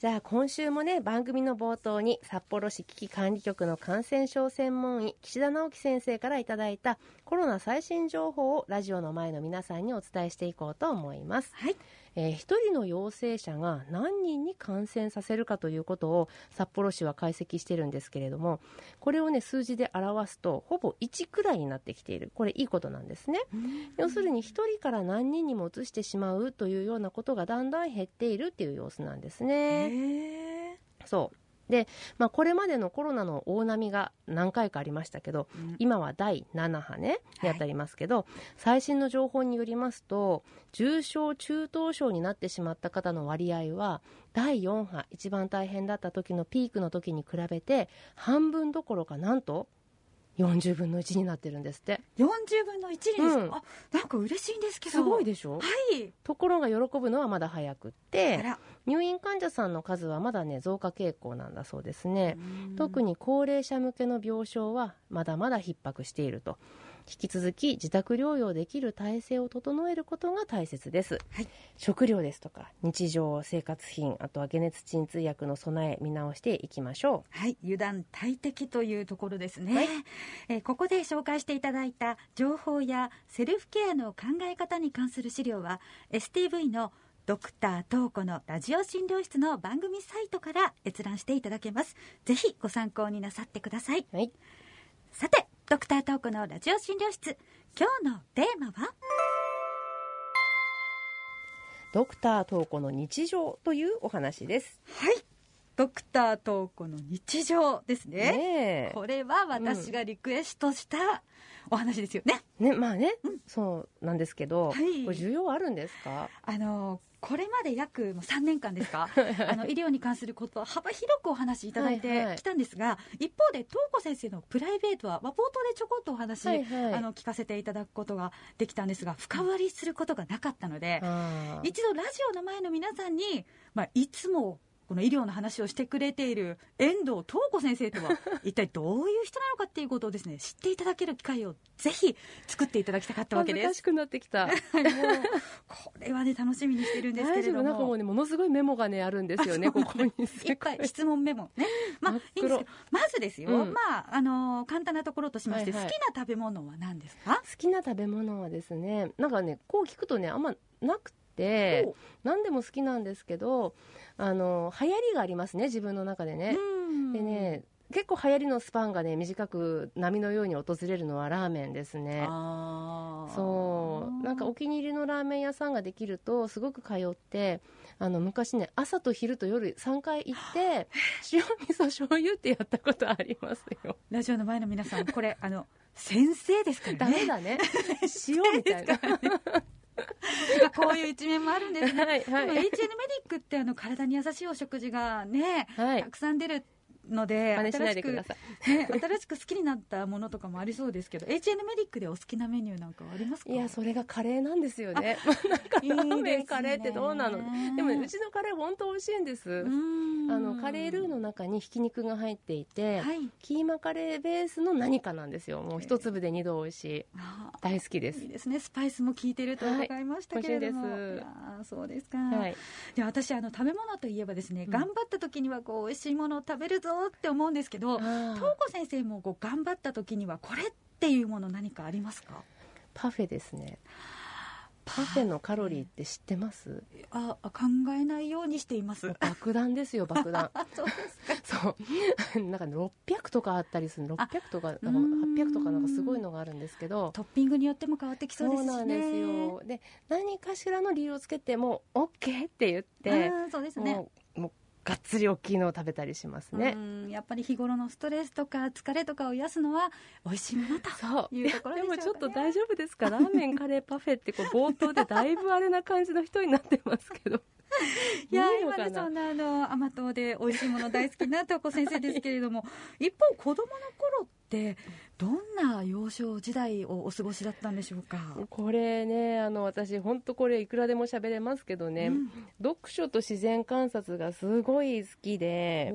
じゃあ今週もね番組の冒頭に札幌市危機管理局の感染症専門医岸田直樹先生からいただいたコロナ最新情報をラジオの前の皆さんにお伝えしていこうと思います。はい。えー、1人の陽性者が何人に感染させるかということを札幌市は解析してるんですけれどもこれをね数字で表すとほぼ1くらいになってきている。これいいことなんですね。要するに1人から何人にも移してしまうというようなことがだんだん減っているっていう様子なんですね。へそうで、まあ、これまでのコロナの大波が何回かありましたけど、うん。今は第7波ねはい。にあたりますけど、最新の情報によりますと重症中等症になってしまった方の割合は第4波一番大変だった時のピークの時に比べて半分どころかなんと40分の1になってるんですって。40分の1にですか、うん。あなんか嬉しいんですけど。すごいでしょ？はい。ところが喜ぶのはまだ早くって。あら入院患者さんの数はまだね増加傾向なんだそうですね、特にに高齢者向けの病床はまだまだ逼迫していると。引き続き自宅療養できる体制を整えることが大切です、はい。食料ですとか日常生活品あとは解熱鎮痛薬の備え見直していきましょはい、油断大敵というところですね、はい。えーここで紹介していただいた情報やセルフケアの考え方に関する資料は STV のドクター東子のラジオ診療室の番組サイトから閲覧していただけます。ぜひご参考になさってください。うはい。さてドクター東子のラジオ診療室。今日のテーマは？ドクター東子の日常というお話です。はい。ドクター東子の日常ですね。ねえ。これは私がリクエストしたお話ですよね、ねまあね、そうなんですけど、はい。これ需要あるんですか？あのこれまで約もう3年間ですか？あの医療に関することは幅広くお話しいただいはいはい。てきたんですが、一方で東子先生のプライベートは、まあ、冒頭でちょこっとお話、はいはい。あの聞かせていただくことができたんですが深掘りすることがなかったので、一度ラジオの前の皆さんに、まあ、いつもこの医療の話をしてくれている遠藤東子先生とは 一体どういう人なのかっていうことをですね知っていただける機会をぜひ作っていただきたかったわけです。しくなってきた。もうこれはね楽しみにしてるんですけれども。もうねものすごいメモがねあるんですよねここにい。っぱい質問メモね。まあいいんですけど。まずですよ、うん。まああのー簡単なところとしまして、はいはい。好きな食べ物は何ですか？好きな食べ物はですねなんかねこう聞くとねあんまなくてお何でも好きなんですけどあの流行りがありますね自分の中でね、うん。でね結構流行りのスパンがね短く波のように訪れるのはラーメンですね。そう。なんかお気に入りのラーメン屋さんができるとすごく通ってあの昔ね朝と昼と夜3回行って塩味噌醤油ってやったことありますよ。ラジオの前の皆さんこれあの先生ですからね。ダメだね。塩みたいなこういう一面もあるんですね。はいでも HN メディックってあの体に優しいお食事がね、はい。たくさん出るので真似しない新しくでくださね、新しく好きになったものとかもありそうですけど HN メディックでお好きなメニューなんかはありますか？いいやそれがカレーなんですよね。なんかラーメンカレーってどうなの？でもねうちのカレー本当美味しいんです。あのカレールーの中にひき肉が入っていて、はい。キーマカレーベースの何かなんですよ。もう一粒で二度美味しい。あ大好きです。いいですね。スパイスも効いてると伺いましたけれども、はい。そうですか、はい。で私あの食べ物といえばですね、うん。頑張った時にはこう美味しいものを食べるぞって思うんですけど東子先生もこう頑張った時にはこれっていうもの何かありますか？パフェですね。パフェ。のカロリーって知ってます？ああ考えないようにしています。爆弾ですよ爆弾。あ そうですか。そう。なんか600とかあったりする600とかなんかうーん。800とかなんかすごいのがあるんですけど。トッピングによっても変わってきそうですしねなんですよ。で何かしらの理由をつけてもう OK って言ってうんそうですね。もうもうがっつり大きいのを食べたりしますね。うんやっぱり日頃のストレスとか疲れとかを癒すのは美味しいものとそう。いうところでもちょっと大丈夫ですか？ラーメンカレーパフェってこう冒頭でだいぶあれな感じの人になってますけど。いや今ねそんなあの甘党で美味しいもの大好きな東子先生ですけれども一方子供の頃ってどんな幼少時代をお過ごしだったんでしょうか、これねあの私本当これいくらでも喋れますけどね、うん。読書と自然観察がすごい好きで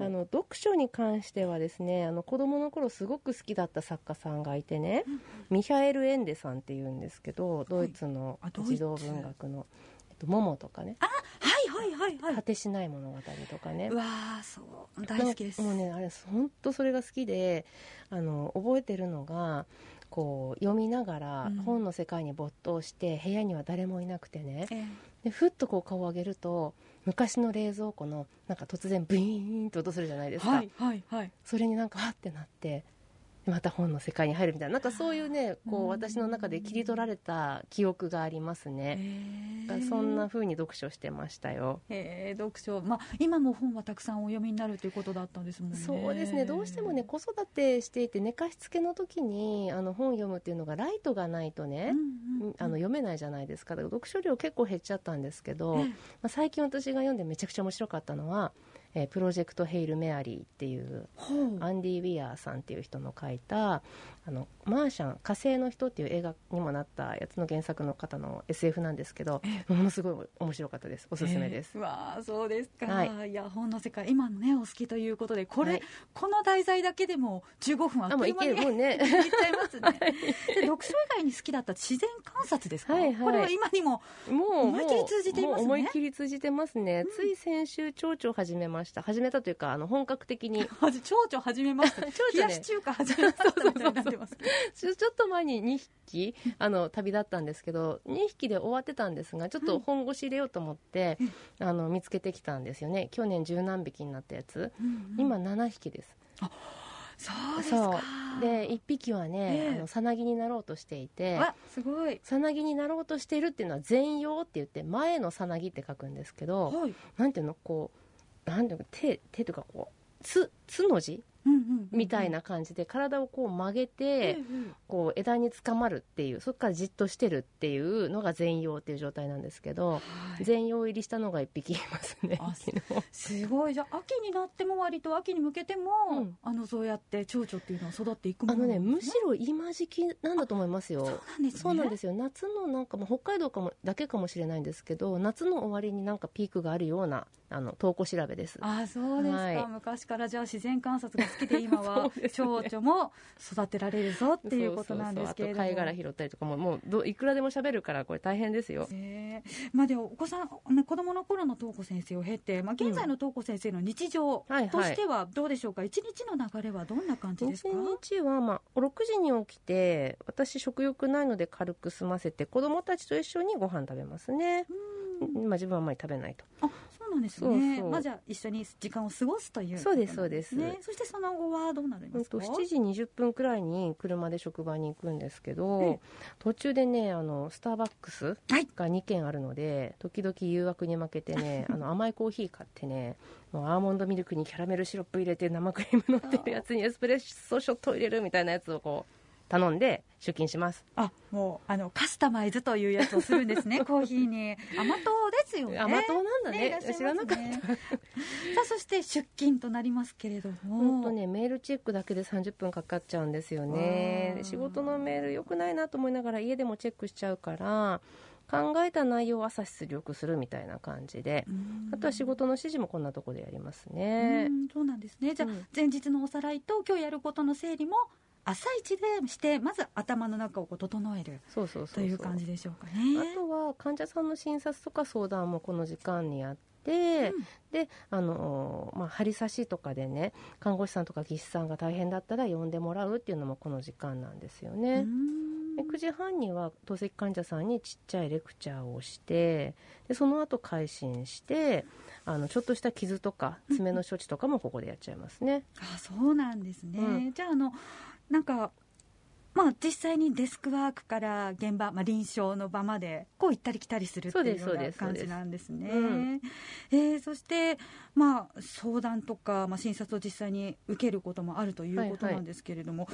あの読書に関してはですねあの子供の頃すごく好きだった作家さんがいてね、ミヒャエル・エンデさんっていうんですけどドイツの児童文学の、えっと、モモとかね。はいはいはいはい。はい果てしない物語とかね。うわーそう。大好きです。もうねあれ本当それが好きであの覚えてるのがこう読みながらうん。本の世界に没頭して部屋には誰もいなくてね、えでふっとこう顔を上げると昔の冷蔵庫のなんか突然ブイーンと音するじゃないですか、はいはいはい。それになんかはってなってでまた本の世界に入るみたいな。なんかそういうねこううん私の中で切り取られた記憶がありますね、そんな風に読書してましたよ。へー読書。まあ今も本はたくさんお読みになるということだったんですもんね。そうですね。どうしてもね子育てしていて寝かしつけの時にあの本読むっていうのがライトがないとね、うんあの読めないじゃないですか。だから読書量結構減っちゃったんですけど、ええ。まあ、最近私が読んでめちゃくちゃ面白かったのは「えープロジェクト・ヘイル・メアリー」っていうアンディ・ウィアーさんっていう人の書いた「あのマーシャン火星の人」っていう映画にもなったやつの原作の方の SF なんですけどものすごい面白かったです。おすすめです。えー、わあそうですか、、はい。や本の世界今のねお好きということでこれ、はい。この題材だけでも15分あっという間に もうね。いっちゃいますね、で読書以外に好きだった自然観察ですか、はいはい。これは今にももう思いっきり通じていますね。思いっきり通じてますね、つい先週蝶々始めました。始めたというかあの本格的に。蝶々始めました。蝶冷々ね。やし中華始めましたみたいになってます。ちょっと前に2匹あの旅立ったんですけど2匹で終わってたんですがちょっと本腰入れようと思って、あの見つけてきたんですよね。去年十何匹になったやつ、今7匹です。そうですそかう。で1匹はね、ええ。あのさなぎになろうとしていてわすごい。さなぎになろうとしているっていうのは前葉って言って前のさなぎって書くんですけどはい。なんていうのこうなんていうの手手というかこうつつの字うんうんうんみたいな感じで体をこう曲げえて、えこう枝につかまるっていうそこからじっとしてるっていうのが全葉っていう状態なんですけど、はい。全葉入りしたのが1匹いますねすごい。じゃあ秋になっても割と秋に向けても、うん。あのそうやって蝶々っていうのは育っていくもあのねのなんですむしろ今時期なんだと思いますよ。そうなんですね。よ。夏のなんかもう北海道かもだけかもしれないんですけど夏の終わりになんかピークがあるようなあの投稿調べです。あそうですか、はい。昔からじゃあ自然観察が好きで今は 蝶々も育てられるぞっていうことなんですけれども。そうそうそう貝殻拾ったりとかももうどいくらでも喋るからこれ大変ですよ。ねまあ、でもお子さん、ね、子供の頃の東子先生を経て、まあ、現在の東子先生の日常はいはい。としてはどうでしょうか、一日の流れはどんな感じですか？一日は、まあ、6時に起きて私食欲ないので軽く済ませて子供たちと一緒にご飯食べますね、うんまあ、自分はあんまり食べないと。あそうなんですね。そうそう。まあ、じゃあ一緒に時間を過ごすという。そうですそうです。そしてその後はどうなりますか、うんと7時20分くらいに車で職場に行くんですけど、うん途中でねあのスターバックスはい。が2軒あるので時々誘惑に負けてね あの甘いコーヒー買ってねアーモンドミルクにキャラメルシロップ入れて生クリーム乗ってるやつにエスプレッソショットを入れるみたいなやつをこう頼んで出勤します。あもうあのカスタマイズというやつをするんですね コーヒーに。甘党ですよね。甘党なんだね。いらっしゃいます知らなかっさあそして出勤となりますけれども。本当ねメールチェックだけで30分かかっちゃうんですよね。仕事のメール良くないなと思いながら家でもチェックしちゃうから考えた内容を朝出力するみたいな感じで。うん。あとは仕事の指示もこんなとこでやりますうねんそうなんですね。じゃあ、うん。前日のおさらいと今日やることの整理も朝一でしてまず頭の中をこう整える。そうそうそうそう。という感じでしょうかね。あとは患者さんの診察とか相談もこの時間にやって、うん。であの、まあ、針刺しとかでね看護師さんとか技師さんが大変だったら呼んでもらうっていうのもこの時間なんですよね。うん。で9時半には透析患者さんにちっちゃいレクチャーをしてでその後回診してあのちょっとした傷とか爪の処置とかもここでやっちゃいますね。あそうなんですね、うん。じゃああのなんかまあ実際にデスクワークから現場、まあ、臨床の場までこう行ったり来たりするっていうような感じなんですね。そうんえーそして、まあ、相談とか、まあ、診察を実際に受けることもあるということはいはいなんですけれども、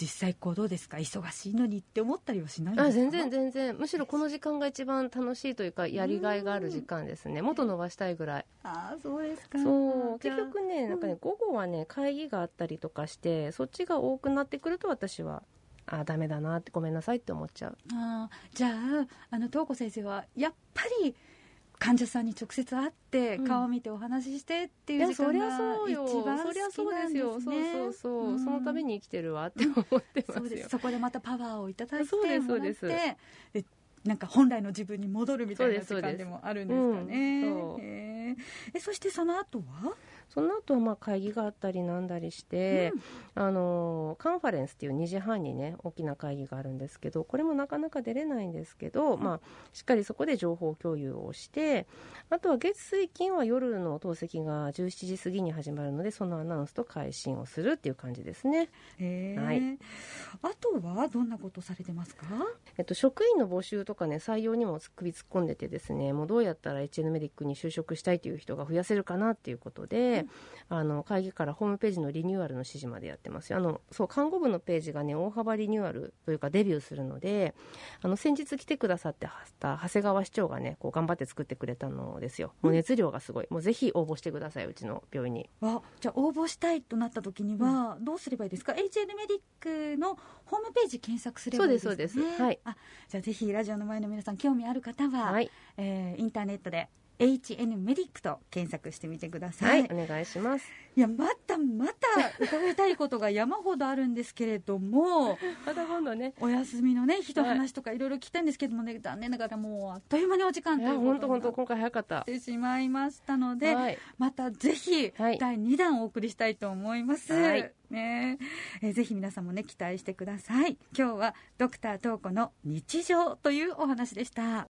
実際こうどうですか？忙しいのにって思ったりはしないんですか？あ全然全然。むしろこの時間が一番楽しいというかやりがいがある時間ですね。もっと伸ばしたいぐらい。あそうですか。そう。結局ねなんかね午後はね会議があったりとかしてそっちが多くなってくると私はあダメだなってごめんなさいって思っちゃう。あーじゃああの東子先生はやっぱり患者さんに直接会ってうん。顔を見てお話ししてっていう時間がそうよ。一番好きなんですそうですよ。そうねそうそう、うん。そのために生きてるわって思ってますよ。そそこでまたパワーをいただいてそうですもらってそうです。でなんか本来の自分に戻るみたいな時間でもあるんですかね。うん。そう。へー。えそしてその後は、その後はまあ会議があったりなんだりして、あのカンファレンスっていう2時半にね大きな会議があるんですけどこれもなかなか出れないんですけど、まあ、しっかりそこで情報共有をしてあとは月水金は夜の透析が17時過ぎに始まるのでそのアナウンスと配信をするっていう感じですね、はい。あとはどんなことされてますか？えっと、職員の募集とかね採用にも首突っ込んでてですねもうどうやったら HN メディックに就職したいという人が増やせるかなっていうことで、あの会議からホームページのリニューアルの指示までやってますよ。あのそう看護部のページがね大幅リニューアルというかデビューするのであの先日来てくださってはった長谷川市長がねこう頑張って作ってくれたのですよ。もう熱量がすごい。もうぜひ応募してくださいうちの病院に。あじゃあ応募したいとなった時にはどうすればいいですか、HN メディックのホームページ検索すればいいですか、ね、そうですそうです。はい。あじゃあぜひラジオの前の皆さん興味ある方は、はい、えーインターネットで HN メディックと検索してみてくださ、はいい、お願いします。いやまたまた伺いたいことが山ほどあるんですけれども また今度ね。お休みのね日とはい。話とかいろいろ聞きたいんですけどもね、残念ながらもうあっという間にお時間という本当本当ことに今回早かったてしまいましたので、はいまたぜひはい。第2弾をお送りしたいと思います、はい。ね。えーぜひ皆さんもね期待してください。今日はドクター東子の日常というお話でした